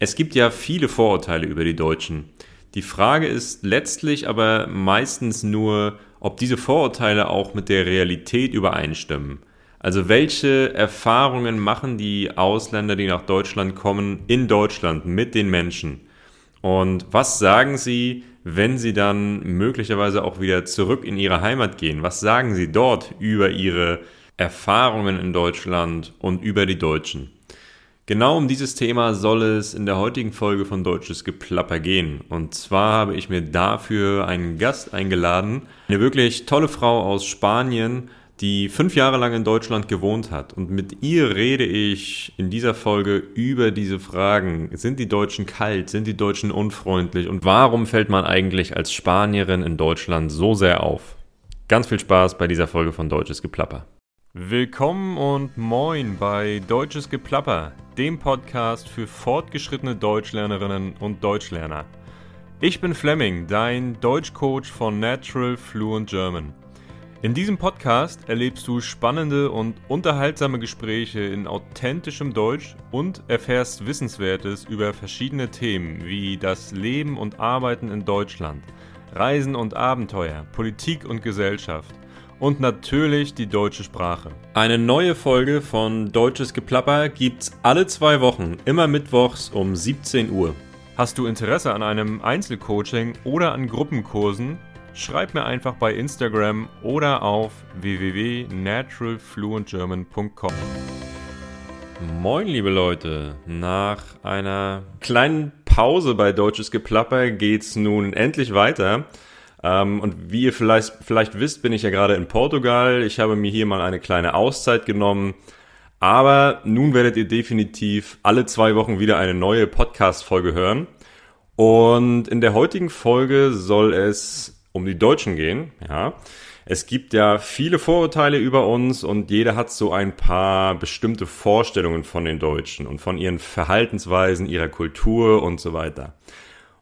Es gibt ja viele Vorurteile über die Deutschen. Die Frage ist letztlich aber meistens nur, ob diese Vorurteile auch mit der Realität übereinstimmen. Also welche Erfahrungen machen die Ausländer, die nach Deutschland kommen, in Deutschland mit den Menschen? Und was sagen sie, wenn sie dann möglicherweise auch wieder zurück in ihre Heimat gehen? Was sagen sie dort über ihre Erfahrungen in Deutschland und über die Deutschen? Genau um dieses Thema soll es in der heutigen Folge von Deutsches Geplapper gehen. Und zwar habe ich mir dafür einen Gast eingeladen, eine wirklich tolle Frau aus Spanien, die fünf Jahre lang in Deutschland gewohnt hat. Und mit ihr rede ich in dieser Folge über diese Fragen. Sind die Deutschen kalt? Sind die Deutschen unfreundlich? Und warum fällt man eigentlich als Spanierin in Deutschland so sehr auf? Ganz viel Spaß bei dieser Folge von Deutsches Geplapper. Willkommen und moin bei Deutsches Geplapper, dem Podcast für fortgeschrittene Deutschlernerinnen und Deutschlerner. Ich bin Fleming, dein Deutschcoach von Natural Fluent German. In diesem Podcast erlebst du spannende und unterhaltsame Gespräche in authentischem Deutsch und erfährst Wissenswertes über verschiedene Themen wie das Leben und Arbeiten in Deutschland, Reisen und Abenteuer, Politik und Gesellschaft – und natürlich die deutsche Sprache. Eine neue Folge von Deutsches Geplapper gibt's alle zwei Wochen, immer mittwochs um 17 Uhr. Hast du Interesse an einem Einzelcoaching oder an Gruppenkursen? Schreib mir einfach bei Instagram oder auf www.naturalfluentgerman.com. Moin, liebe Leute. Nach einer kleinen Pause bei Deutsches Geplapper geht's nun endlich weiter. Ähm, und wie ihr vielleicht, vielleicht wisst, bin ich ja gerade in Portugal. Ich habe mir hier mal eine kleine Auszeit genommen. Aber nun werdet ihr definitiv alle zwei Wochen wieder eine neue Podcast-Folge hören. Und in der heutigen Folge soll es um die Deutschen gehen. Ja, es gibt ja viele Vorurteile über uns und jeder hat so ein paar bestimmte Vorstellungen von den Deutschen und von ihren Verhaltensweisen, ihrer Kultur und so weiter.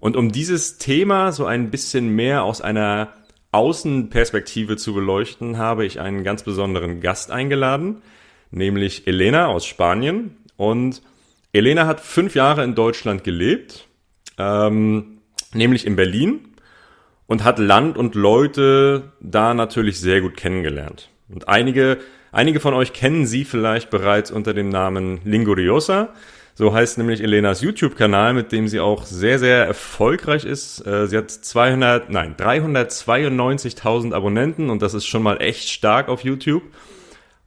Und um dieses Thema so ein bisschen mehr aus einer Außenperspektive zu beleuchten, habe ich einen ganz besonderen Gast eingeladen, nämlich Elena aus Spanien. Und Elena hat fünf Jahre in Deutschland gelebt, ähm, nämlich in Berlin und hat Land und Leute da natürlich sehr gut kennengelernt. Und einige, einige von euch kennen sie vielleicht bereits unter dem Namen Linguriosa. So heißt nämlich Elenas YouTube-Kanal, mit dem sie auch sehr, sehr erfolgreich ist. Äh, sie hat 200, nein, 392.000 Abonnenten und das ist schon mal echt stark auf YouTube.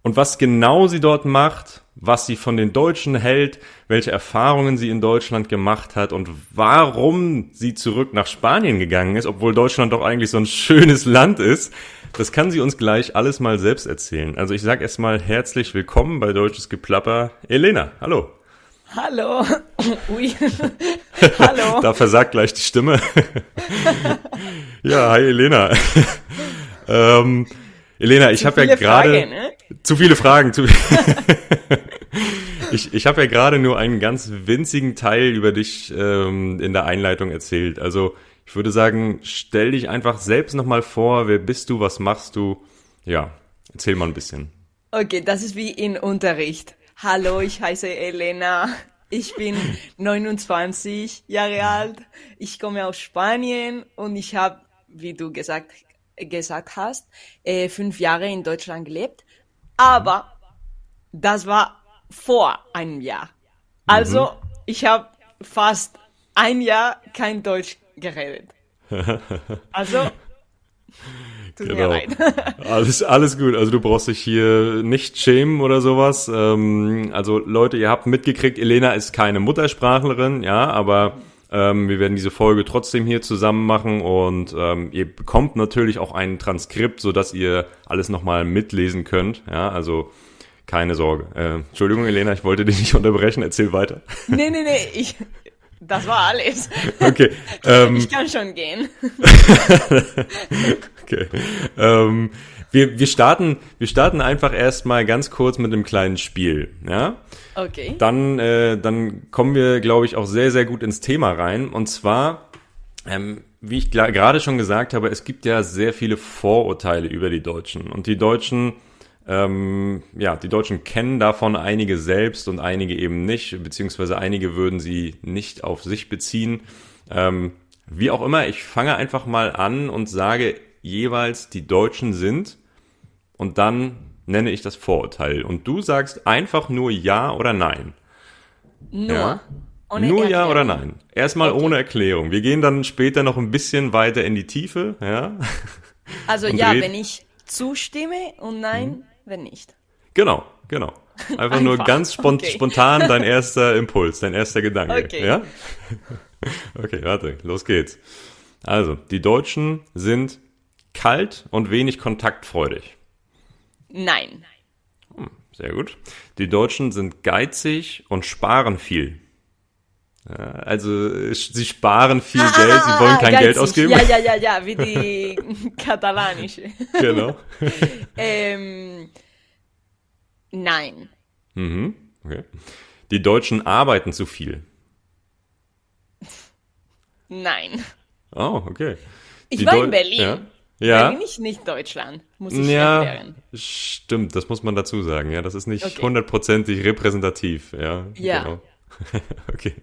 Und was genau sie dort macht, was sie von den Deutschen hält, welche Erfahrungen sie in Deutschland gemacht hat und warum sie zurück nach Spanien gegangen ist, obwohl Deutschland doch eigentlich so ein schönes Land ist, das kann sie uns gleich alles mal selbst erzählen. Also ich sage erstmal herzlich willkommen bei Deutsches Geplapper. Elena, hallo. Hallo. Ui. Hallo. da versagt gleich die Stimme. ja, hi Elena. ähm, Elena, ich habe ja gerade ne? zu viele Fragen. Zu ich ich habe ja gerade nur einen ganz winzigen Teil über dich ähm, in der Einleitung erzählt. Also ich würde sagen, stell dich einfach selbst nochmal vor. Wer bist du? Was machst du? Ja, erzähl mal ein bisschen. Okay, das ist wie in Unterricht. Hallo, ich heiße Elena. Ich bin 29 Jahre alt. Ich komme aus Spanien und ich habe, wie du gesagt, gesagt hast, äh, fünf Jahre in Deutschland gelebt. Aber das war vor einem Jahr. Also mhm. ich habe fast ein Jahr kein Deutsch geredet. Also Tut genau. mir leid. alles, alles gut. Also du brauchst dich hier nicht schämen oder sowas. Ähm, also Leute, ihr habt mitgekriegt, Elena ist keine Muttersprachlerin, ja, aber ähm, wir werden diese Folge trotzdem hier zusammen machen und ähm, ihr bekommt natürlich auch ein Transkript, so dass ihr alles nochmal mitlesen könnt. Ja, also keine Sorge. Äh, Entschuldigung, Elena, ich wollte dich nicht unterbrechen. Erzähl weiter. Nee, nee, nee. Ich, das war alles. Okay. Ähm, ich kann schon gehen. okay. Ähm, wir, wir, starten, wir starten einfach erstmal ganz kurz mit einem kleinen Spiel. Ja? Okay. Dann, äh, dann kommen wir, glaube ich, auch sehr, sehr gut ins Thema rein. Und zwar, ähm, wie ich gerade schon gesagt habe, es gibt ja sehr viele Vorurteile über die Deutschen. Und die Deutschen Ähm, ja, die Deutschen kennen davon einige selbst und einige eben nicht, beziehungsweise einige würden sie nicht auf sich beziehen. Ähm, wie auch immer, ich fange einfach mal an und sage jeweils, die Deutschen sind und dann nenne ich das Vorurteil. Und du sagst einfach nur Ja oder Nein. Nur. Ja. Ohne Nur Ja Erklärung. oder Nein. Erstmal Okay. ohne Erklärung. Wir gehen dann später noch ein bisschen weiter in die Tiefe. Ja, Also Und ja, wenn ich zustimme und nein, wenn nicht. genau, genau. Einfach, nur Einfach. ganz spon Okay. spontan dein erster Impuls, dein erster Gedanke. Okay. Ja? Okay, warte, los geht's. Also, die Deutschen sind kalt und wenig kontaktfreudig. Nein. Sehr gut. Die Deutschen sind geizig und sparen viel. Also äh, sie sparen viel Geld, sie wollen kein Geld ausgeben. Ja, ja, ja, ja, wie die katalanische. Genau. Ähm, nein. Mhm. Okay. Die Deutschen arbeiten zu viel. Nein. Oh, okay. Ich Die war Deu- in Berlin. Ja. Ja. Berlin ist nicht Deutschland, muss ich Ja, erklären. stimmt, das muss man dazu sagen. Ja, das ist nicht Okay. hundertprozentig repräsentativ. Ja, Ja. Genau. okay.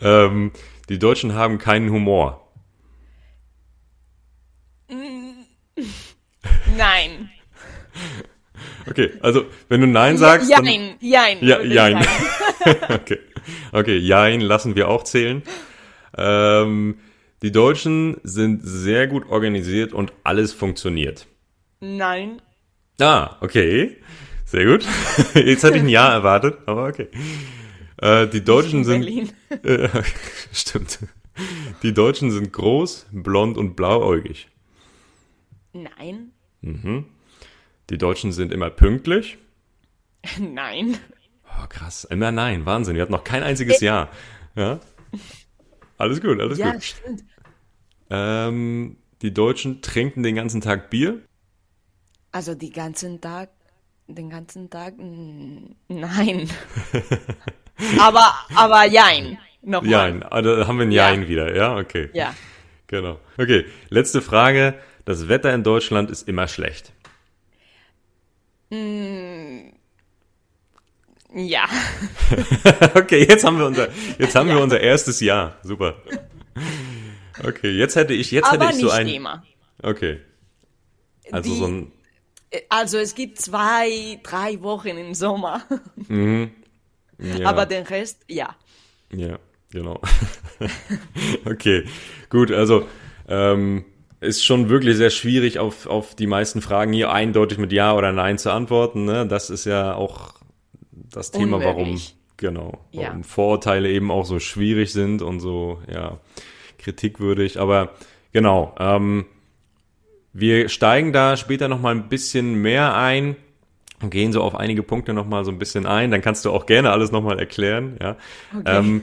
Ähm, die Deutschen haben keinen Humor. Nein. Okay, also wenn du Nein sagst, dann Jein, jein. Ja, jein. okay. Okay, Jein lassen wir auch zählen. Ähm, die Deutschen sind sehr gut organisiert und alles funktioniert. Nein. Ah, okay. Sehr gut. Jetzt hatte ich ein Ja erwartet, aber okay. Äh, die Deutschen in sind. Berlin. Äh, stimmt. Die Deutschen sind groß, blond und blauäugig. Nein. Die Deutschen sind immer pünktlich. Nein. Oh, krass. Immer nein. Wahnsinn. Wir hatten noch kein einziges Ja. Ja. Alles gut, alles Ja, gut. stimmt. Ähm, die Deutschen trinken den ganzen Tag Bier. Also die ganzen Tag, den ganzen Tag, mm, nein. aber, aber jein. Nochmal. Jein. Da haben wir ein Ja. Jein wieder. Ja, okay. Ja. Genau. Okay. Letzte Frage. Das Wetter in Deutschland ist immer schlecht. Ja. Okay, jetzt haben wir unser, jetzt haben wir unser erstes Ja. Super. Okay, jetzt hätte ich, jetzt Aber hätte ich so ein. immer. Okay. Also Die- so ein. Also es gibt zwei, drei Wochen im Sommer. Ja, Aber den Rest, ja. ja, genau. okay, gut. Also ähm, ist schon wirklich sehr schwierig, auf auf die meisten Fragen hier eindeutig mit Ja oder Nein zu antworten. Ne? Das ist ja auch das Thema, warum Unmöglich. genau, Ja. warum Vorurteile eben auch so schwierig sind und so ja kritikwürdig. Aber genau. Ähm, Wir steigen da später noch mal ein bisschen mehr ein und gehen so auf einige Punkte noch mal so ein bisschen ein. Dann kannst du auch gerne alles noch mal erklären. Ja. Ähm,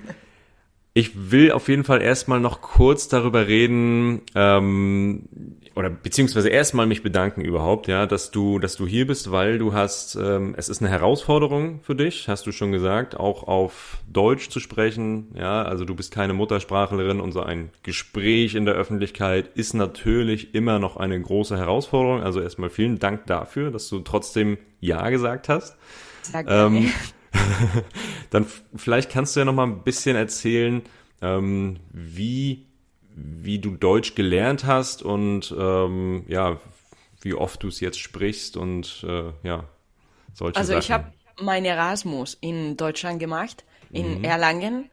ich will auf jeden Fall erstmal noch kurz darüber reden, ähm, oder beziehungsweise erstmal mich bedanken überhaupt, ja, dass du, dass du hier bist, weil du hast, ähm, es ist eine Herausforderung für dich, hast du schon gesagt, auch auf Deutsch zu sprechen, ja, also du bist keine Muttersprachlerin und so ein Gespräch in der Öffentlichkeit ist natürlich immer noch eine große Herausforderung. Also erstmal vielen Dank dafür, dass du trotzdem Ja gesagt hast. Gerne. Ähm, dann vielleicht kannst du ja noch mal ein bisschen erzählen, ähm, wie, wie du Deutsch gelernt hast und ähm, ja, wie oft du es jetzt sprichst und äh, ja, solche Also Sachen. ich habe mein Erasmus in Deutschland gemacht, in Mhm. Erlangen,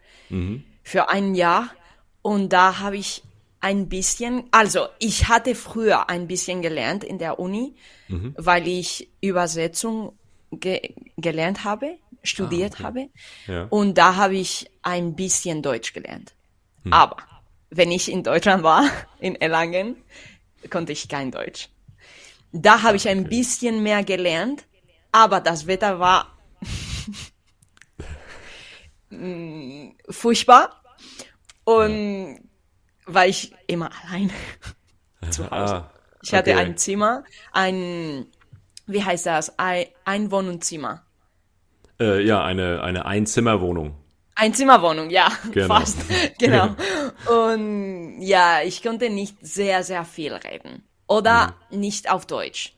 für ein Jahr. Und da habe ich ein bisschen, also ich hatte früher ein bisschen gelernt in der Uni, Mhm. weil ich Übersetzung ge gelernt habe, studiert habe. Ah, Ja. Und da habe ich ein bisschen Deutsch gelernt. Hm. Aber wenn ich in Deutschland war, in Erlangen, konnte ich kein Deutsch. Da habe ich ein bisschen mehr gelernt, aber das Wetter war mm, furchtbar und war ich immer allein zu Hause. Ah, Ich hatte okay. ein Zimmer, ein, wie heißt das, ein, ein Wohnzimmer. Äh, ja, eine, eine Einzimmerwohnung. Ein Zimmerwohnung, ja, Genau. fast, genau. Und ja, ich konnte nicht sehr, sehr viel reden. Oder Mhm. nicht auf Deutsch.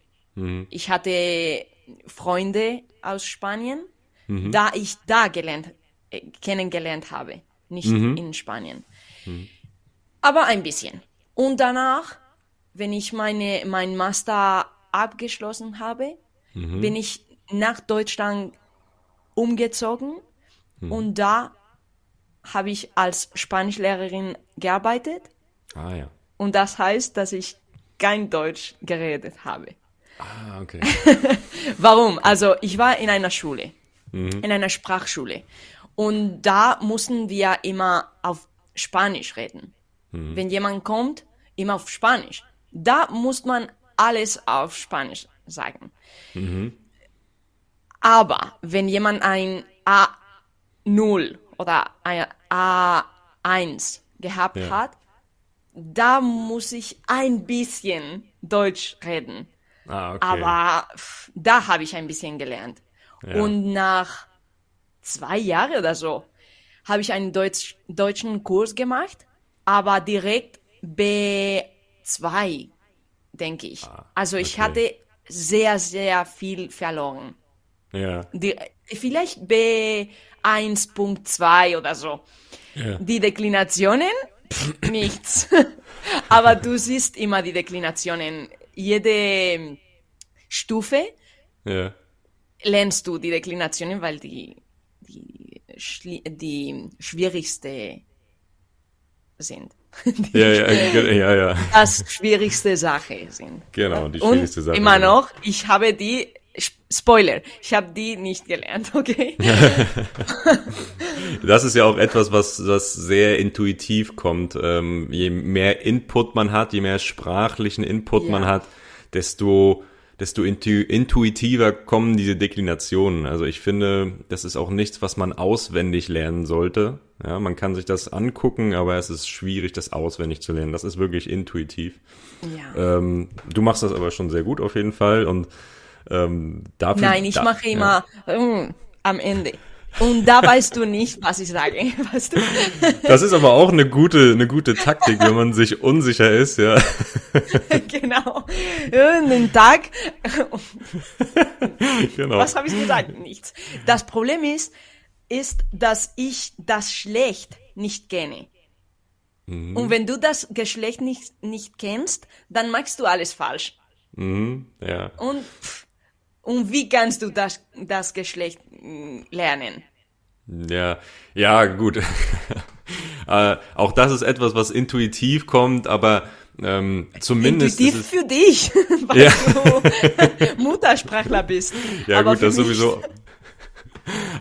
Ich hatte Freunde aus Spanien, da ich da gelernt, äh, kennengelernt habe, nicht in Spanien. Aber ein bisschen. Und danach, wenn ich meine, mein Master abgeschlossen habe, bin ich nach Deutschland umgezogen und da habe ich als Spanischlehrerin gearbeitet Ah ja. und das heißt, dass ich kein Deutsch geredet habe. Ah, okay. Warum? Also ich war in einer Schule, in einer Sprachschule und da mussten wir immer auf Spanisch reden. Wenn jemand kommt, immer auf Spanisch. Da muss man alles auf Spanisch sagen. Aber wenn jemand ein A0 oder ein A1 gehabt Ja. hat, da muss ich ein bisschen Deutsch reden. Ah, okay. Aber pff, da habe ich ein bisschen gelernt. Ja. Und nach zwei Jahren oder so habe ich einen Deutsch, deutschen Kurs gemacht, aber direkt B2, denke ich. also ich Ah, okay. hatte sehr, sehr viel verloren. Ja. Die, vielleicht B1.2 oder so. Ja. Die Deklinationen, pff, nichts. Aber du siehst immer die Deklinationen. Jede Stufe Ja. lernst du die Deklinationen, weil die, die, die schwierigste sind. Die Ja, ja, ge- ja, ja. das schwierigste Sache sind. Genau, die Und schwierigste Sache. immer genau. noch, ich habe die, Spoiler, ich habe die nicht gelernt, okay? Das ist ja auch etwas, was, was sehr intuitiv kommt. Ähm, je mehr Input man hat, je mehr sprachlichen Input Ja. man hat, desto, desto intu intuitiver kommen diese Deklinationen. Also ich finde, das ist auch nichts, was man auswendig lernen sollte. Ja, man kann sich das angucken, aber es ist schwierig, das auswendig zu lernen. Das ist wirklich intuitiv. Ja. Ähm, du machst das aber schon sehr gut auf jeden Fall und ähm, dafür. Nein, ich da, mache ja. immer mm, am Ende. Und da weißt du nicht, was ich sage, weißt du? Das ist aber auch eine gute, eine gute Taktik, wenn man sich unsicher ist, ja. genau. Einen Tag, Genau. was habe ich gesagt? Nichts. Das Problem ist, ist, dass ich das Schlecht nicht kenne. Mhm. Und wenn du das Geschlecht nicht, nicht kennst, dann machst du alles falsch. Mhm, ja. Und, pff, und wie kannst du das, das Geschlecht mm, lernen? Ja, ja, gut. äh, auch das ist etwas, was intuitiv kommt, aber ähm, zumindest Intuitiv für dich, weil Ja. du Muttersprachler bist. ja Aber gut, das mich- sowieso.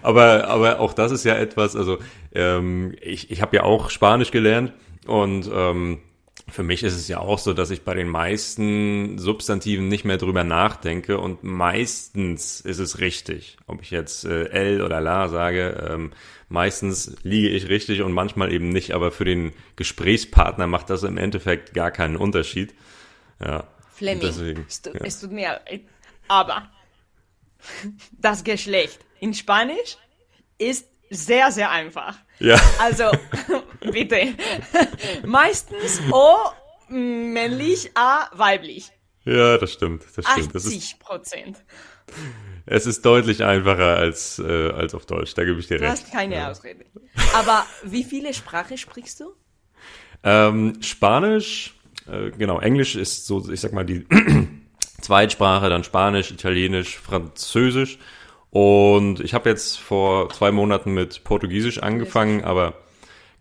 Aber aber auch das ist ja etwas. Also ähm, ich ich habe ja auch Spanisch gelernt und ähm, für mich ist es ja auch so, dass ich bei den meisten Substantiven nicht mehr drüber nachdenke und meistens ist es richtig. Ob ich jetzt äh, L oder La sage, ähm, meistens liege ich richtig und manchmal eben nicht, aber für den Gesprächspartner macht das im Endeffekt gar keinen Unterschied. Ja. Fleming, Deswegen, es, tu, ja. es tut mir leid, aber das Geschlecht in Spanisch ist sehr, sehr einfach. Ja. Also, bitte. Meistens O männlich, A weiblich. Ja, das stimmt. Das stimmt. Das ist, 80 Prozent. es ist deutlich einfacher als, äh, als auf Deutsch, da gebe ich dir Du recht. hast keine Ausrede. Aber wie viele Sprachen sprichst du? Ähm, Spanisch, äh, genau, Englisch ist so, ich sag mal, die Zweitsprache, dann Spanisch, Italienisch, Französisch. Und ich habe jetzt vor zwei Monaten mit Portugiesisch angefangen, aber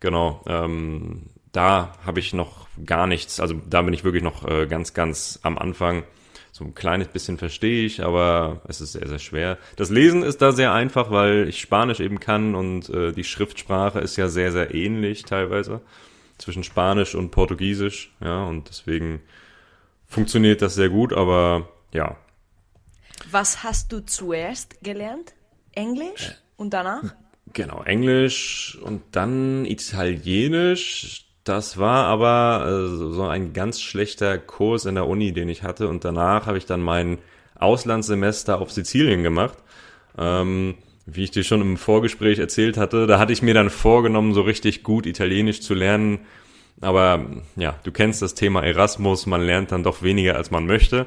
genau, ähm, da habe ich noch gar nichts, also da bin ich wirklich noch äh, ganz, ganz am Anfang. So ein kleines bisschen verstehe ich, aber es ist sehr, sehr schwer. Das Lesen ist da sehr einfach, weil ich Spanisch eben kann und äh, die Schriftsprache ist ja sehr, sehr ähnlich teilweise zwischen Spanisch und Portugiesisch, ja, und deswegen funktioniert das sehr gut, aber ja, Was hast du zuerst gelernt? Englisch und danach? genau, Englisch und dann Italienisch. Das war aber äh, so ein ganz schlechter Kurs in der Uni, den ich hatte, und danach habe ich dann mein Auslandssemester auf Sizilien gemacht. Ähm, wie ich dir schon im Vorgespräch erzählt hatte, da hatte ich mir dann vorgenommen, so richtig gut Italienisch zu lernen. Aber ja, du kennst das Thema Erasmus, man lernt dann doch weniger, als man möchte.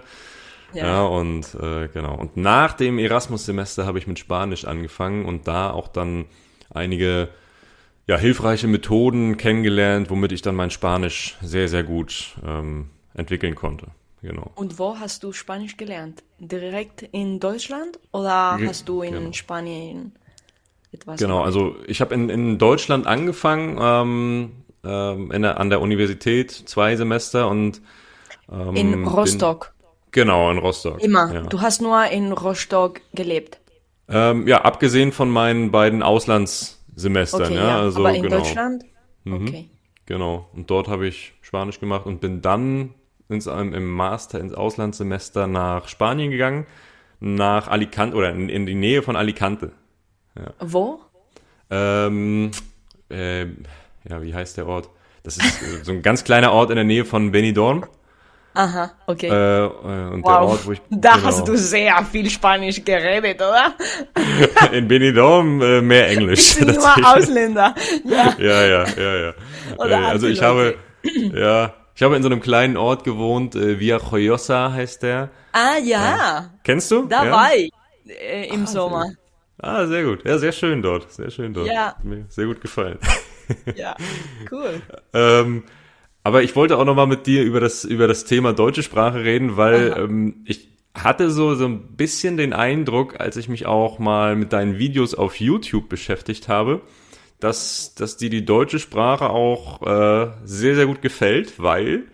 Ja, Ja. und äh, genau. Und nach dem Erasmus-Semester habe ich mit Spanisch angefangen und da auch dann einige ja, hilfreiche Methoden kennengelernt, womit ich dann mein Spanisch sehr, sehr gut ähm, entwickeln konnte. Genau. Und wo hast du Spanisch gelernt? Direkt in Deutschland oder hast du in genau. Spanien etwas Genau, gemacht? also ich habe in, in Deutschland angefangen, ähm, ähm, in der, an der Universität, zwei Semester und ähm, In Rostock. Genau, in Rostock. Immer. Ja. Du hast nur in Rostock gelebt. Ähm, ja, abgesehen von meinen beiden Auslandssemestern, Okay, ja, ja. also Aber in genau, Deutschland? Okay. genau. Und dort habe ich Spanisch gemacht und bin dann ins, ähm, im Master ins Auslandssemester nach Spanien gegangen, nach Alicante oder in, in die Nähe von Alicante. Wo? Ähm, äh, ja, wie heißt der Ort? Das ist so ein ganz kleiner Ort in der Nähe von Benidorm. Aha, okay. Äh, äh, und der wow. Ort, wo ich da genau, hast du sehr viel Spanisch geredet, oder? in Benidorm äh, mehr Englisch. sind nur tatsächlich. Ausländer. Ja. Ja, ja, ja, ja. Oder äh, also ich habe, ja, ich habe in so einem kleinen Ort gewohnt, äh, Villa Joyosa heißt der. Ah ja, Kennst du? da ja? war ich äh, im Sommer. Ah, sehr gut. Ja, sehr schön dort. Sehr schön dort. Ja. Hat Mir sehr gut gefallen. Ja, cool. ähm, aber ich wollte auch noch mal mit dir über das über das Thema deutsche Sprache reden, weil Aha. ähm, ich hatte so so ein bisschen den Eindruck, als ich mich auch mal mit deinen Videos auf YouTube beschäftigt habe, dass dass dir die deutsche Sprache auch äh, sehr sehr gut gefällt, weil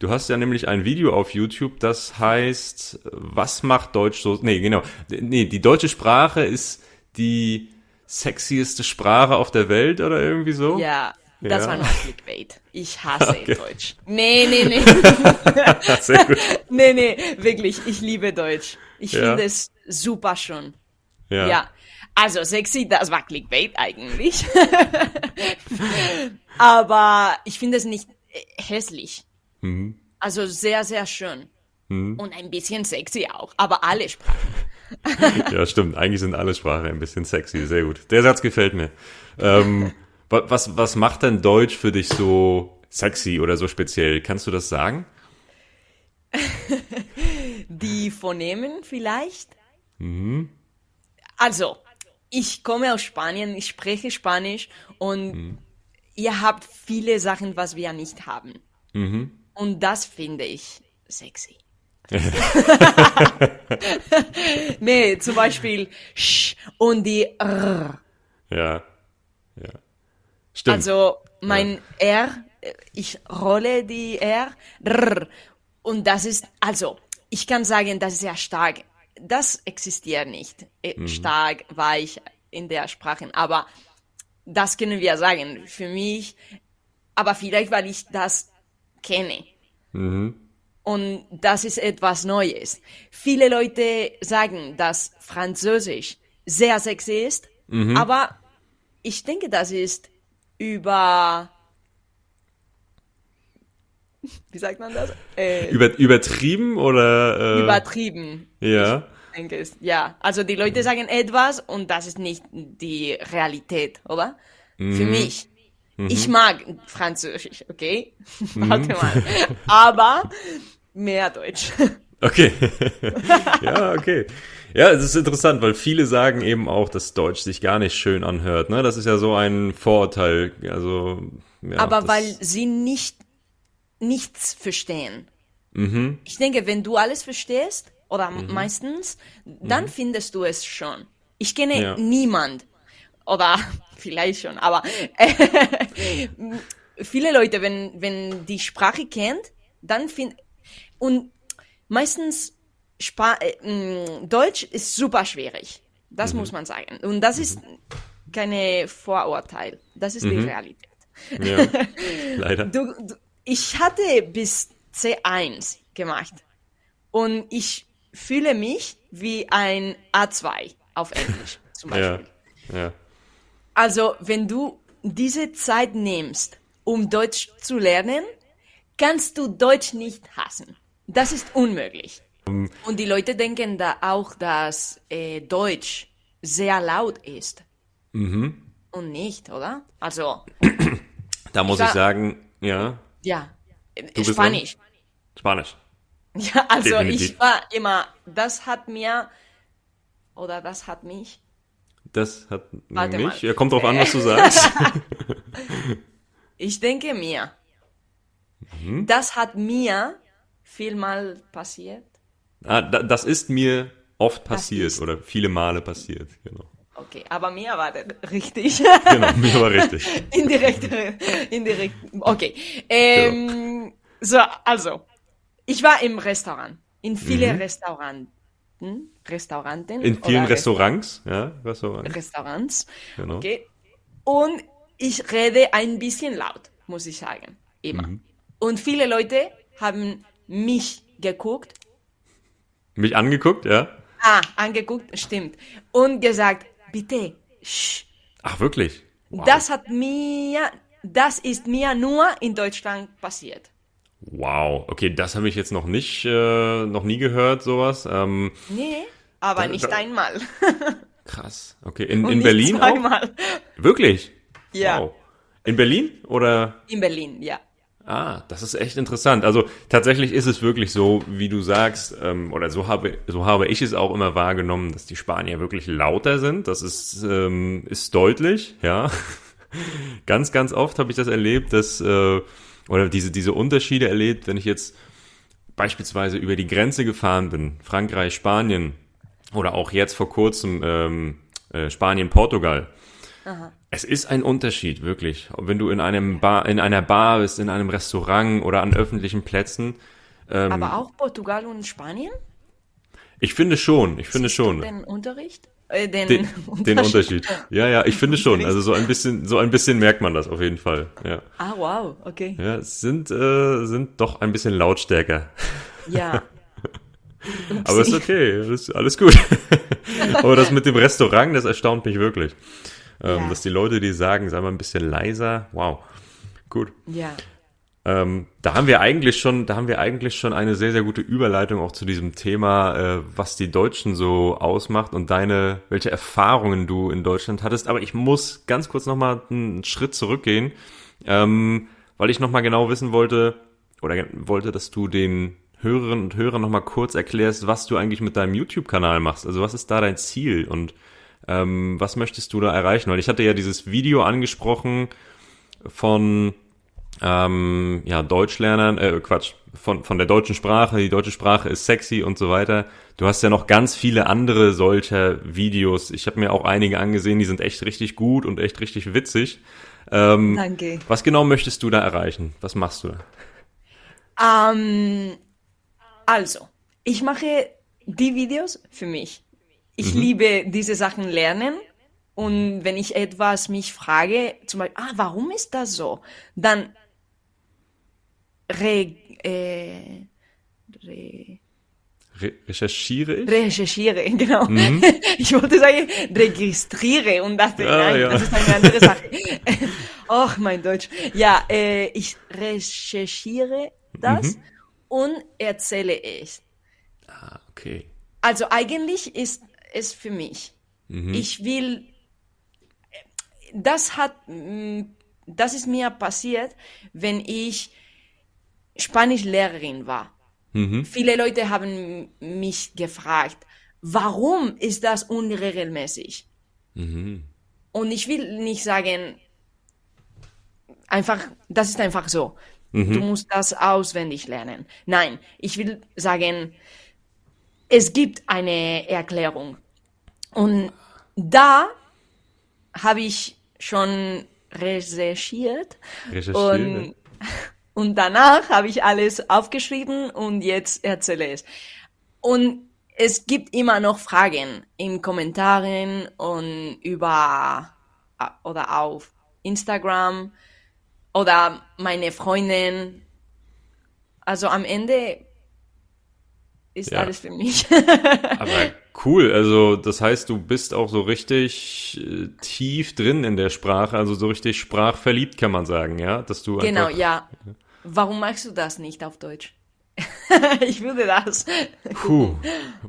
du hast ja nämlich ein Video auf YouTube, das heißt, was macht Deutsch so? Nee, genau. Nee, die deutsche Sprache ist die sexieste Sprache auf der Welt oder irgendwie so? Ja, das Ja. war nur Clickbait. Ich hasse Deutsch. Nee, nee, nee. Sehr gut. nee, nee, wirklich, ich liebe Deutsch. Ich Ja. finde es super schön. Ja. Ja. Also sexy, das war Clickbait eigentlich. Aber ich finde es nicht äh, hässlich. Mhm. Also sehr, sehr schön. Und ein bisschen sexy auch. Aber alle Sprachen. ja, stimmt. Eigentlich sind alle Sprachen ein bisschen sexy. Sehr gut. Der Satz gefällt mir. Ähm, was, was macht denn Deutsch für dich so sexy oder so speziell? Kannst du das sagen? Die Phonemen vielleicht? Also, ich komme aus Spanien, ich spreche Spanisch und ihr habt viele Sachen, was wir nicht haben. Und das finde ich sexy. nee, zum Beispiel sch und die r. Ja. Ja. Stimmt. Also mein R, äh, ich rolle die R. Und das ist, also, ich kann sagen, das ist sehr stark. Das existiert nicht. äh, Stark, weich in der Sprache. Aber das können wir sagen. Für mich, aber vielleicht, weil ich das kenne. Und das ist etwas Neues. Viele Leute sagen, dass Französisch sehr sexy ist, aber ich denke, das ist über. Wie sagt man das? Äh, Über, übertrieben oder? Äh, übertrieben. ja. Ich denke es. Ja, also die Leute sagen etwas und das ist nicht die Realität, oder? Für mich. Ich mag Französisch, okay? Warte mal. Aber mehr Deutsch. Okay. ja, okay. Ja, es ist interessant, weil viele sagen eben auch, dass Deutsch sich gar nicht schön anhört. Ne? Das ist ja so ein Vorurteil. Also, ja, Aber weil sie nicht nichts verstehen. Ich denke, wenn du alles verstehst, oder meistens, dann findest du es schon. Ich kenne Ja. niemand, oder vielleicht schon, aber äh, viele Leute, wenn, wenn die Sprache kennt, dann find und meistens Spa äh, mh, Deutsch ist super schwierig. Das muss man sagen. Und das ist keine Vorurteil. Das ist die Realität. Ja, leider. Du, du, ich hatte bis C1 gemacht und ich fühle mich wie ein A2 auf Englisch zum Ja, Beispiel. ja. Also wenn du diese Zeit nimmst, um Deutsch zu lernen, kannst du Deutsch nicht hassen. Das ist unmöglich. Und die Leute denken da auch, dass äh, Deutsch sehr laut ist. Und nicht, oder? Also, Da muss Ich ich sagen, ja, ja, bist Spanisch. Spanisch. Ja, also Definitiv. ich war immer, das hat mir, oder das hat mich, Das hat Warte mich. mal. Ja, kommt drauf an, was du sagst. ich denke mir, Mhm. das hat mir vielmal passiert. ah, da, das ist mir oft passiert oder viele Male passiert. Genau. Okay, aber mir war das richtig. Genau, mir war richtig. indirekt, indirekt. Okay. Ähm, So, also, ich war im Restaurant, in viele Restauranten, Restauranten. Mhm. In vielen oder Restaurants, ja, Restaurants. Restaurants. Genau. Okay. Und ich rede ein bisschen laut, muss ich sagen. Immer. Mhm. Und viele Leute haben mich geguckt, Mich angeguckt, ja. ah, angeguckt, stimmt, und gesagt, bitte, sch. Ach, wirklich? Wow. Das hat mir, das ist mir nur in Deutschland passiert. Wow, okay, das habe ich jetzt noch nicht, äh, noch nie gehört, sowas. Ähm, Nee, aber Da- nicht da- einmal. krass. Okay, in, in Berlin auch? zweimal. Wirklich? Ja. Wow. In Berlin oder? In Berlin, ja. Ah, das ist echt interessant. Also tatsächlich ist es wirklich so, wie du sagst, ähm, oder so habe, so habe ich es auch immer wahrgenommen, dass die Spanier wirklich lauter sind. Das ist, ähm, ist deutlich, ja. ganz, ganz oft habe ich das erlebt, dass, äh, oder diese, diese Unterschiede erlebt, wenn ich jetzt beispielsweise über die Grenze gefahren bin, Frankreich, Spanien, oder auch jetzt vor kurzem ähm, äh, Spanien, Portugal. Es ist ein Unterschied, wirklich. Wenn du in einem Bar, in einer Bar bist, in einem Restaurant oder an öffentlichen Plätzen. Ähm, Aber auch Portugal und Spanien? ich finde schon, ich finde Siehst du schon. Den Unterricht? Äh, den, Den, den Unterschied. Ja, ja, ich finde schon. Also so ein bisschen, so ein bisschen merkt man das auf jeden Fall. Ja, Ah, wow, okay. ja sind, äh, sind doch ein bisschen lautstärker. Ja. Aber ist okay, ist alles gut. Aber das mit dem Restaurant, das erstaunt mich wirklich. Ähm, Ja. Dass die Leute, die sagen, sei mal ein bisschen leiser, wow. Gut. Ja. Ähm, da haben wir eigentlich schon, da haben wir eigentlich schon eine sehr, sehr gute Überleitung auch zu diesem Thema, äh, was die Deutschen so ausmacht und deine, welche Erfahrungen du in Deutschland hattest. Aber ich muss ganz kurz nochmal einen Schritt zurückgehen, ähm, weil ich nochmal genau wissen wollte, oder wollte, dass du den Hörerinnen und Hörern nochmal kurz erklärst, was du eigentlich mit deinem YouTube-Kanal machst. Also was ist da dein Ziel und ähm, was möchtest du da erreichen? Weil ich hatte ja dieses Video angesprochen von ähm, ja, Deutschlernern, äh, Quatsch, von, von der deutschen Sprache, die deutsche Sprache ist sexy und so weiter. Du hast ja noch ganz viele andere solcher Videos. Ich habe mir auch einige angesehen, die sind echt richtig gut und echt richtig witzig. Ähm, Danke. was genau möchtest du da erreichen? Was machst du da? Ähm, also, ich mache die Videos für mich. Ich liebe diese Sachen lernen. Und wenn ich etwas mich frage, zum Beispiel, ah, warum ist das so? Dann re, äh, re, Re recherchiere ich? recherchiere, genau. Ich wollte sagen, registriere und dachte, Ja, nein, ja. das ist eine andere Sache. Ach, mein Deutsch. Ja, äh, ich recherchiere das und erzähle es. Ah, okay. Also eigentlich ist es für mich. Ich will, das hat, mm, das ist mir passiert, wenn ich Spanischlehrerin war. Viele Leute haben mich gefragt, warum ist das unregelmäßig? Und ich will nicht sagen, einfach, das ist einfach so. Du musst das auswendig lernen. Nein, ich will sagen, es gibt eine Erklärung. Und da habe ich schon recherchiert Recherchiert, und, und danach habe ich alles aufgeschrieben und jetzt erzähle es. Und es gibt immer noch Fragen in Kommentaren und über oder auf Instagram oder meine Freundin. Also am Ende ist Ja. alles für mich. Aber cool, also das heißt, du bist auch so richtig äh, tief drin in der Sprache, also so richtig sprachverliebt kann man sagen, ja, dass du genau, einfach, ja. Warum machst du das nicht auf Deutsch? ich würde das. Puh,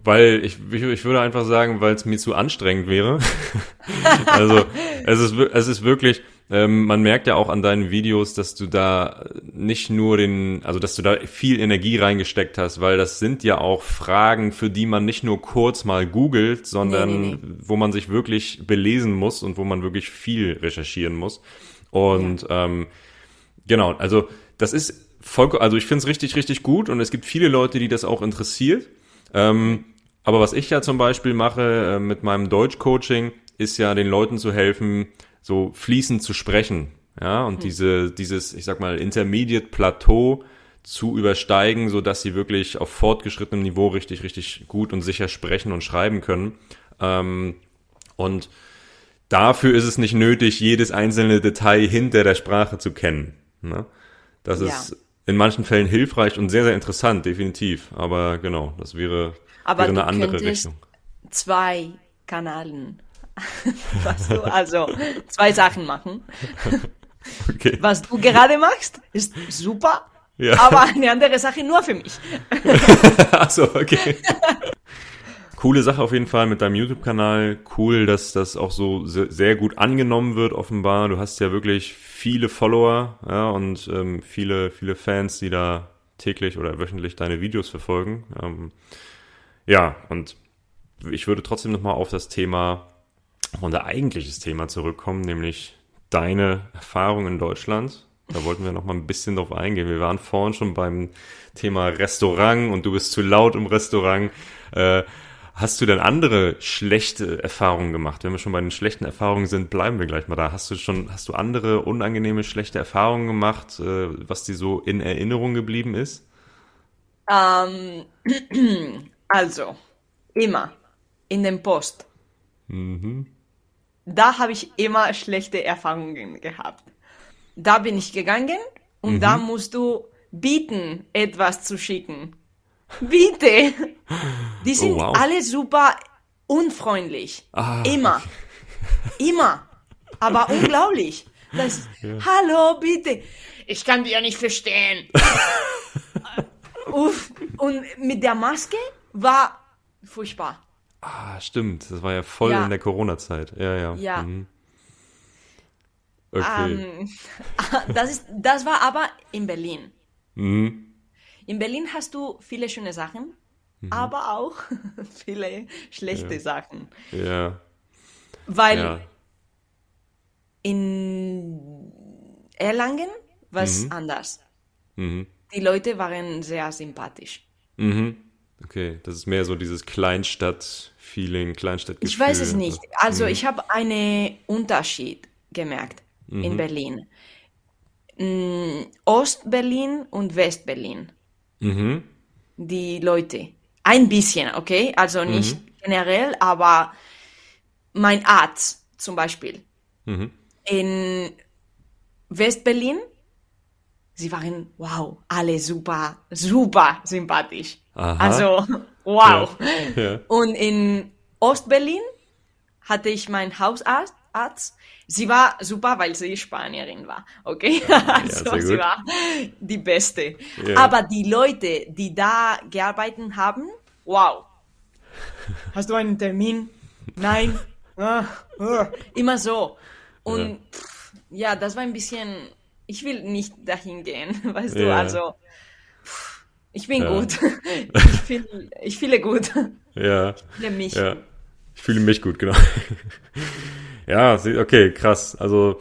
weil ich, ich, ich würde einfach sagen, weil es mir zu anstrengend wäre. also es ist, es ist wirklich, ähm, man merkt ja auch an deinen Videos, dass du da nicht nur den, also dass du da viel Energie reingesteckt hast, weil das sind ja auch Fragen, für die man nicht nur kurz mal googelt, sondern nee, nee, nee. wo man sich wirklich belesen muss und wo man wirklich viel recherchieren muss. Und ja. ähm, genau, also das ist voll, also ich finde es richtig, richtig gut und es gibt viele Leute, die das auch interessiert. Ähm, aber was ich ja zum Beispiel mache äh, mit meinem Deutsch-Coaching, ist ja den Leuten zu helfen, so fließend zu sprechen. Ja, und mhm. diese, dieses, ich sag mal, Intermediate Plateau zu übersteigen, so dass sie wirklich auf fortgeschrittenem Niveau richtig, richtig gut und sicher sprechen und schreiben können. Ähm, und dafür ist es nicht nötig, jedes einzelne Detail hinter der Sprache zu kennen. Ne? Das ja. ist in manchen Fällen hilfreich und sehr, sehr interessant, definitiv. Aber genau, das wäre, Aber wäre eine andere Richtung. Zwei Kanalen was du, also zwei Sachen machen. Okay. Was du gerade machst, ist super, ja. aber eine andere Sache nur für mich. Achso, okay. Coole Sache auf jeden Fall mit deinem YouTube-Kanal. Cool, dass das auch so sehr gut angenommen wird, offenbar. Du hast ja wirklich viele Follower ja, und ähm, viele, viele Fans, die da täglich oder wöchentlich deine Videos verfolgen. Ähm, ja, und ich würde trotzdem nochmal auf das Thema unser eigentliches Thema zurückkommen, nämlich deine Erfahrung in Deutschland. Da wollten wir noch mal ein bisschen drauf eingehen. Wir waren vorhin schon beim Thema Restaurant und du bist zu laut im Restaurant. Äh, hast du denn andere schlechte Erfahrungen gemacht? Wenn wir schon bei den schlechten Erfahrungen sind, bleiben wir gleich mal da. Hast du schon, hast du andere unangenehme, schlechte Erfahrungen gemacht, äh, was dir so in Erinnerung geblieben ist? Ähm, also, immer in dem Post. Mhm da habe ich immer schlechte Erfahrungen gehabt. Da bin ich gegangen und mhm. da musst du bieten, etwas zu schicken. Bitte! Die oh, sind oh, wow. alle super unfreundlich. Ah, immer. Immer. Aber unglaublich. Das, ja. Hallo, bitte. Ich kann dich ja nicht verstehen. Uff. Und mit der Maske war furchtbar. Ah, stimmt. Das war ja voll ja. in der Corona-Zeit. Ja, ja. Ja. Mhm. Okay. Um, ähm, das, ist, das war aber in Berlin. Mhm. In Berlin hast du viele schöne Sachen, mhm. aber auch viele schlechte ja. Sachen. Ja. Weil ja. in Erlangen war es mhm. anders. Mhm. Die Leute waren sehr sympathisch. Mhm. Okay, das ist mehr so dieses Kleinstadt-Feeling, Kleinstadtgefühl. Ich weiß es nicht. Also mhm. ich habe einen Unterschied gemerkt mhm. in Berlin. Mm, Ost-Berlin und West-Berlin. Mhm. Die Leute. Ein bisschen, okay? Also nicht mhm. generell, aber mein Arzt zum Beispiel. Mhm. In West-Berlin, sie waren, wow, alle super, super sympathisch. Aha. Also, wow. Ja. Ja. Und in Ostberlin hatte ich meinen Hausarzt. Arzt. Sie war super, weil sie Spanierin war. Okay, also ja, sie war die Beste. Aber die Leute, die da gearbeitet haben, wow. Hast du einen Termin? Nein. Ah, ah. Immer so. Und pff, ja, das war ein bisschen. Ich will nicht dahin gehen, weißt du. Also ich bin ja. gut. Ich fühle ich fühle gut. Ja. Ich fühle mich. Ja. Ich fühle mich gut, genau. ja, okay, krass. Also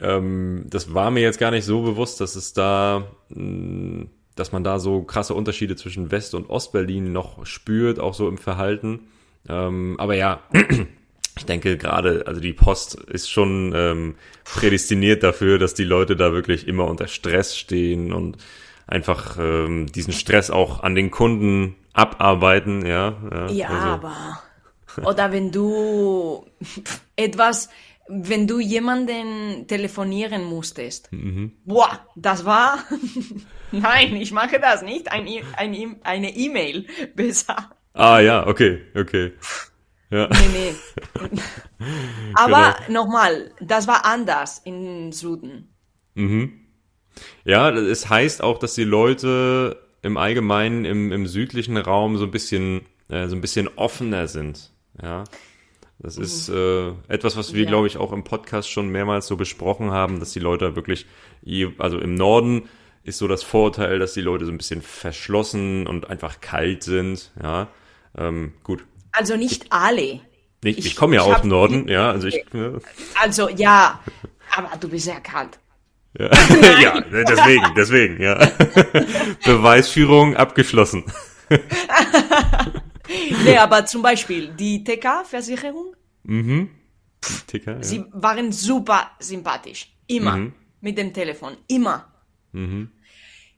ähm, das war mir jetzt gar nicht so bewusst, dass es da, mm, dass man da so krasse Unterschiede zwischen West- und Ostberlin noch spürt, auch so im Verhalten. Ähm, aber ja, ich denke gerade, also die Post ist schon ähm, prädestiniert dafür, dass die Leute da wirklich immer unter Stress stehen und einfach ähm, diesen Stress auch an den Kunden abarbeiten, ja. Ja, ja also. aber oder wenn du etwas, wenn du jemanden telefonieren musstest, mhm. boah, das war, nein, ich mache das nicht, ein, e, ein, e, eine E-Mail besser. Ah ja, okay, okay. Ja. Nee, nee. Aber genau. nochmal, das war anders im Süden. Mhm. Ja, es heißt auch, dass die Leute im Allgemeinen im, im südlichen Raum so ein bisschen, äh, so ein bisschen offener sind. Ja. Das ist äh, etwas, was wir, Ja. glaube ich, auch im Podcast schon mehrmals so besprochen haben, dass die Leute wirklich, also im Norden ist so das Vorurteil, dass die Leute so ein bisschen verschlossen und einfach kalt sind. Ja, ähm, gut. Also nicht alle. Ich, ich, Ich- komme ja aus dem Norden, ja, also ich. Ja, Also ja, aber du bist sehr kalt. Ja. ja deswegen, deswegen, ja. Beweisführung abgeschlossen. Nee, aber zum Beispiel die TK-Versicherung, Ticker, ja. sie waren super sympathisch. Immer. Mhm. Mit dem Telefon. Immer.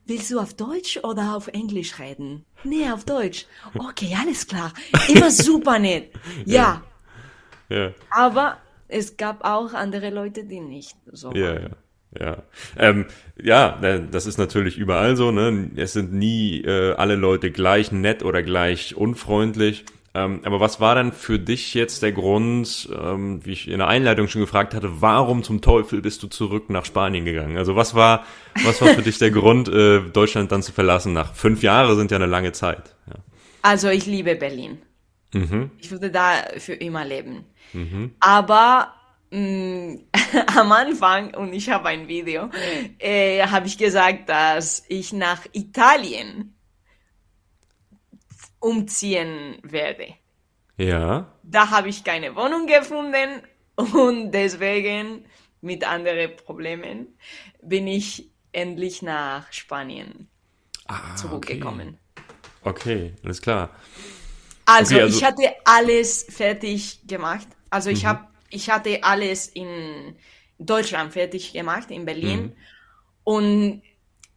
Willst du auf Deutsch oder auf Englisch reden? Nee, auf Deutsch. Okay, alles klar. Immer super nett. Ja. ja. Aber es gab auch andere Leute, die nicht so Ja, waren. ja. Ja, ähm, ja, äh, das ist natürlich überall so. Ne? Es sind nie äh, alle Leute gleich nett oder gleich unfreundlich. Ähm, aber was war dann für dich jetzt der Grund, ähm, wie ich in der Einleitung schon gefragt hatte, warum zum Teufel bist du zurück nach Spanien gegangen? Also was war, was war für dich der Grund, äh, Deutschland dann zu verlassen? Nach fünf Jahre sind ja eine lange Zeit. Ja. Also ich liebe Berlin. Mhm. Ich würde da für immer leben. Aber mh, am Anfang, und ich habe ein Video, äh, habe ich gesagt, dass ich nach Italien umziehen werde. Ja, Da habe ich keine Wohnung gefunden und deswegen mit anderen Problemen bin ich endlich nach Spanien ah, zurückgekommen. Okay. okay, alles klar. Also, Okay, also- ich hatte alles fertig gemacht. Also Mhm. ich habe, ich hatte alles in Deutschland fertig gemacht, in Berlin. Mhm. Und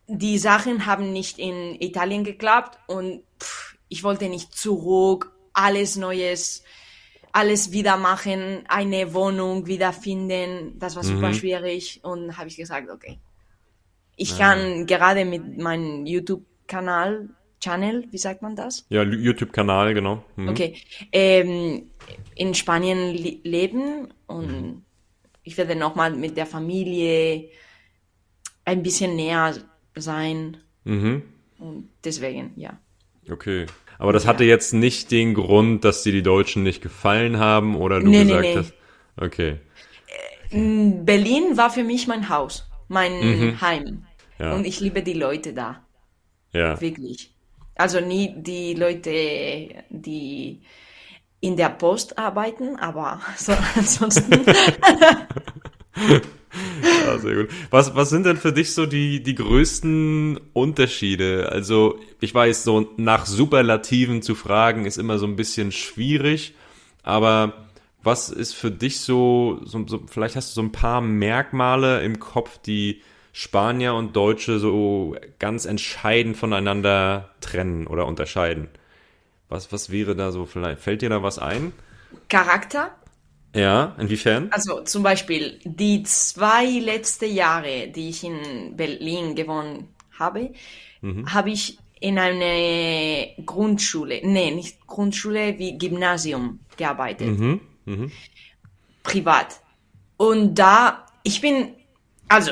die Sachen haben nicht in Italien geklappt und pff, ich wollte nicht zurück, alles Neues, alles wieder machen, eine Wohnung wiederfinden. Das war super Mhm. schwierig und habe ich gesagt, okay. Ich Ah. kann gerade mit meinem YouTube-Kanal, Channel, wie sagt man das? Ja, YouTube-Kanal, genau. Mhm. Okay, ähm, in Spanien le leben und ich werde nochmal mit der Familie ein bisschen näher sein Mhm. und deswegen, ja. Okay. Aber das hatte jetzt nicht den Grund, dass dir die Deutschen nicht gefallen haben oder du Nee, nee, gesagt nee. hast. Okay. Berlin war für mich mein Haus, mein Heim Mhm. Ja. und ich liebe die Leute da, Ja. wirklich. Also nie die Leute, die in der Post arbeiten, aber so, ansonsten ja, sehr gut. Was, was sind denn für dich so die, die größten Unterschiede? Also, ich weiß, so nach Superlativen zu fragen ist immer so ein bisschen schwierig, aber was ist für dich so, so, so vielleicht hast du so ein paar Merkmale im Kopf, die Spanier und Deutsche so ganz entscheidend voneinander trennen oder unterscheiden? Was, was wäre da so vielleicht? Fällt dir da was ein? Charakter Ja, inwiefern? Also zum Beispiel die zwei letzten Jahre, die ich in Berlin gewohnt habe, habe ich in eine Grundschule, nee, nicht Grundschule, wie Gymnasium gearbeitet. Mhm. Mhm. Privat. Und da, ich bin, also,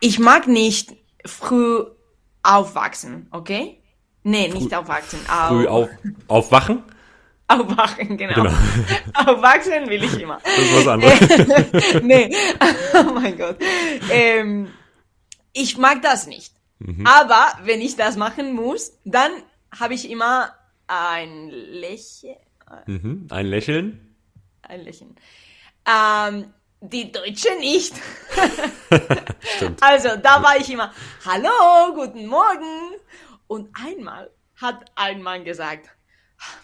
ich mag nicht früh aufwachsen, okay? Nee, nicht aufwachsen, au, Früh auf, aufwachen? aufwachen, genau. Genau. Aufwachsen will ich immer. Das ist was anderes. nee, oh mein Gott. Ähm, ich mag das nicht. Mhm. Aber wenn ich das machen muss, dann habe ich immer ein Lächeln. Mhm. Ein Lächeln? Ein Lächeln. Ähm, die Deutsche nicht. Also da war ich immer, hallo, guten Morgen. Und einmal hat ein Mann gesagt,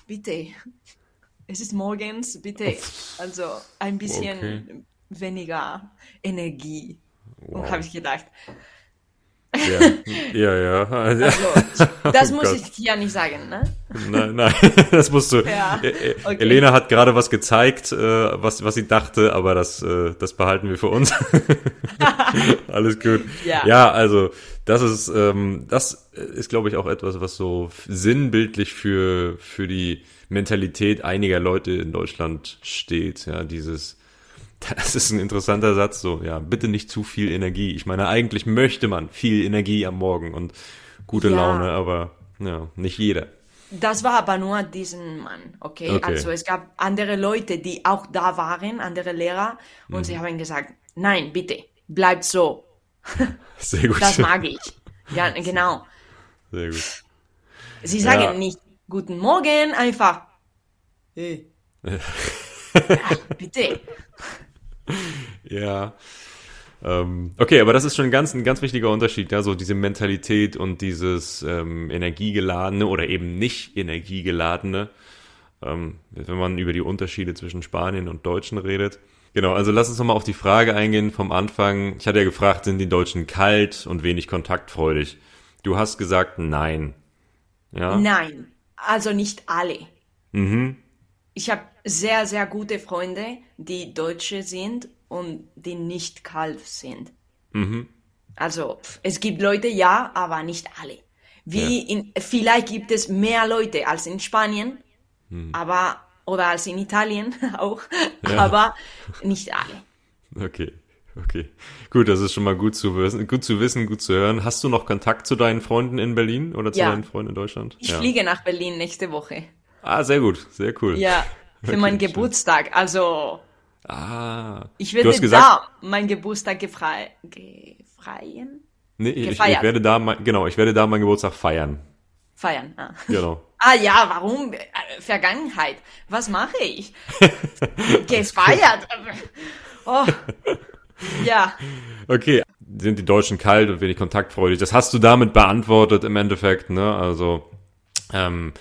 bitte, es ist morgens, bitte, also ein bisschen Okay. weniger Energie. Und Wow. habe ich gedacht, Ja, ja. ja. also, das Oh muss Gott. ich ja nicht sagen, ne? Nein, nein, das musst du. Ja, Äh, äh, okay. Elena hat gerade was gezeigt, äh, was, was sie dachte, aber das, äh, das behalten wir für uns. Alles gut. Ja. ja, also das ist, ähm, das ist, glaube ich, auch etwas, was so sinnbildlich für, für die Mentalität einiger Leute in Deutschland steht. Ja, dieses, das ist ein interessanter Satz, so, ja, bitte nicht zu viel Energie. Ich meine, eigentlich möchte man viel Energie am Morgen und gute Ja. Laune, aber ja, nicht jeder. Das war aber nur diesen Mann, okay? Okay. Also es gab andere Leute, die auch da waren, andere Lehrer, und Mhm. sie haben gesagt, nein, bitte, bleibt so. Sehr gut. Das mag ich. Ja, genau. Sehr gut. Sie sagen Ja. nicht guten Morgen, einfach. Hey. ja, bitte. Ja. Ähm, okay, aber das ist schon ein ganz, ein ganz wichtiger Unterschied, ja, so diese Mentalität und dieses ähm, energiegeladene oder eben nicht energiegeladene, ähm, wenn man über die Unterschiede zwischen Spanien und Deutschen redet. Genau, also lass uns nochmal auf die Frage eingehen vom Anfang. Ich hatte ja gefragt, sind die Deutschen kalt und wenig kontaktfreudig? Du hast gesagt, nein. Ja? Nein, also nicht alle. Mhm. Ich habe sehr, sehr gute Freunde, die Deutsche sind und die nicht kalt sind. Mhm. Also es gibt Leute, ja, aber nicht alle. Wie in, vielleicht gibt es mehr Leute als in Spanien, aber oder als in Italien auch, Ja. aber nicht alle. Okay, okay. Gut, das ist schon mal gut zu wissen, gut zu wissen, gut zu hören. Hast du noch Kontakt zu deinen Freunden in Berlin oder zu Ja. deinen Freunden in Deutschland? Ich fliege nach Berlin nächste Woche. Ah, sehr gut, sehr cool. Ja, für Okay, meinen schön. Geburtstag. Also Ah, ich du werde hast gesagt, da meinen Geburtstag gefrei gefreien? nee, ich, ich werde da, mein, genau, ich werde da meinen Geburtstag feiern. Feiern. Ah. Genau. Ah ja, warum? Äh, Vergangenheit. Was mache ich? Gefeiert. Oh. Ja, Okay, sind die Deutschen kalt und wenig kontaktfreudig? Das hast du damit beantwortet im Endeffekt, ne? Also, ähm,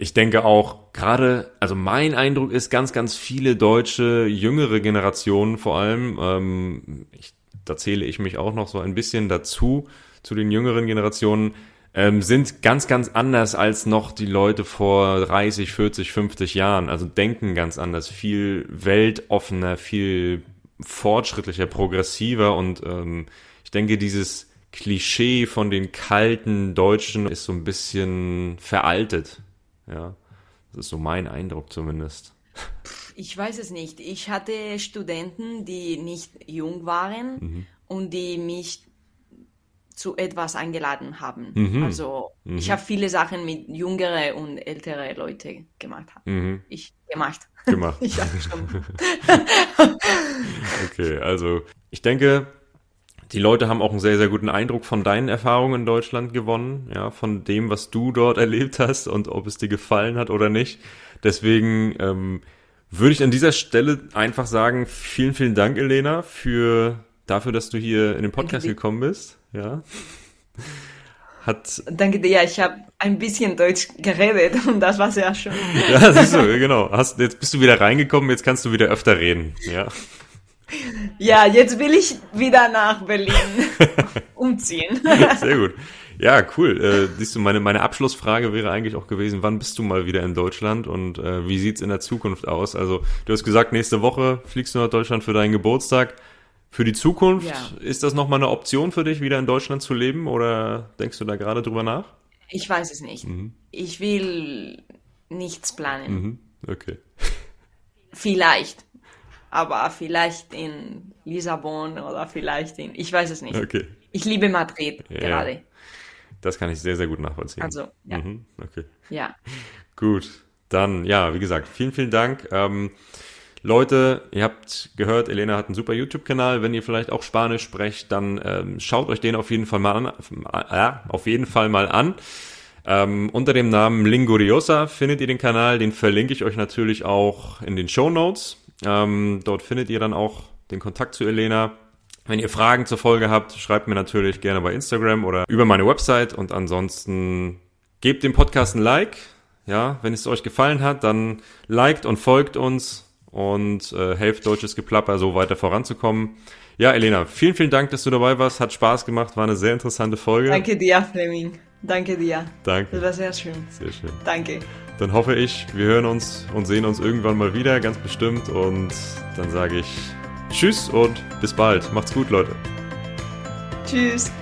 ich denke auch gerade, also mein Eindruck ist, ganz, ganz viele deutsche, jüngere Generationen vor allem, ähm, ich, da zähle ich mich auch noch so ein bisschen dazu, zu den jüngeren Generationen, ähm, sind ganz, ganz anders als noch die Leute vor 30, 40, 50 Jahren. Also denken ganz anders, viel weltoffener, viel fortschrittlicher, progressiver und ähm, ich denke, dieses Klischee von den kalten Deutschen ist so ein bisschen veraltet. Ja, das ist so mein Eindruck zumindest. ich weiß es nicht. Ich hatte Studenten, die nicht jung waren Mhm. und die mich zu etwas eingeladen haben. Mhm. Also ich habe viele Sachen mit jüngere und ältere Leute gemacht. Mhm. Ich gemacht. Gemacht. Ich schon. Okay, also ich denke, die Leute haben auch einen sehr, sehr guten Eindruck von deinen Erfahrungen in Deutschland gewonnen, ja, von dem, was du dort erlebt hast und ob es dir gefallen hat oder nicht. Deswegen ähm, würde ich an dieser Stelle einfach sagen, vielen, vielen Dank, Elena, für dafür, dass du hier in den Podcast gekommen bist. Ja. Hat Danke dir. Ich habe ein bisschen Deutsch geredet und das war sehr schön. ja, siehst du, genau. Hast, jetzt bist du wieder reingekommen, jetzt kannst du wieder öfter reden. Ja. Ja, jetzt will ich wieder nach Berlin umziehen. Sehr gut. Ja, cool. Äh, siehst du, meine, meine Abschlussfrage wäre eigentlich auch gewesen, wann bist du mal wieder in Deutschland und äh, wie sieht's in der Zukunft aus? Also, du hast gesagt, nächste Woche fliegst du nach Deutschland für deinen Geburtstag. Für die Zukunft, Ja. ist das nochmal eine Option für dich, wieder in Deutschland zu leben oder denkst du da gerade drüber nach? Ich weiß es nicht. Ich will nichts planen. Mhm. Okay. Vielleicht. Aber vielleicht in Lissabon oder vielleicht in. Ich weiß es nicht. Okay. Ich liebe Madrid Ja. gerade. Das kann ich sehr, sehr gut nachvollziehen. Also, ja. Mhm. Okay. Ja. Gut, dann ja, wie gesagt, vielen, vielen Dank. Ähm, Leute, ihr habt gehört, Elena hat einen super YouTube-Kanal. Wenn ihr vielleicht auch Spanisch sprecht, dann ähm, schaut euch den auf jeden Fall mal an. Äh, auf jeden Fall mal an. Ähm, unter dem Namen Linguriosa findet ihr den Kanal. Den verlinke ich euch natürlich auch in den Show Notes. Ähm, dort findet ihr dann auch den Kontakt zu Elena. Wenn ihr Fragen zur Folge habt, schreibt mir natürlich gerne bei Instagram oder über meine Website. Und ansonsten gebt dem Podcast ein Like. Ja, wenn es euch gefallen hat, dann liked und folgt uns und äh, helft deutsches Geplapper so weiter voranzukommen. Ja, Elena, vielen, vielen Dank, dass du dabei warst. Hat Spaß gemacht, war eine sehr interessante Folge. Danke dir, Fleming. Danke dir. Das Danke. war sehr schön. Sehr schön. Danke. Dann hoffe ich, wir hören uns und sehen uns irgendwann mal wieder, ganz bestimmt. Und dann sage ich Tschüss und bis bald. Macht's gut, Leute. Tschüss.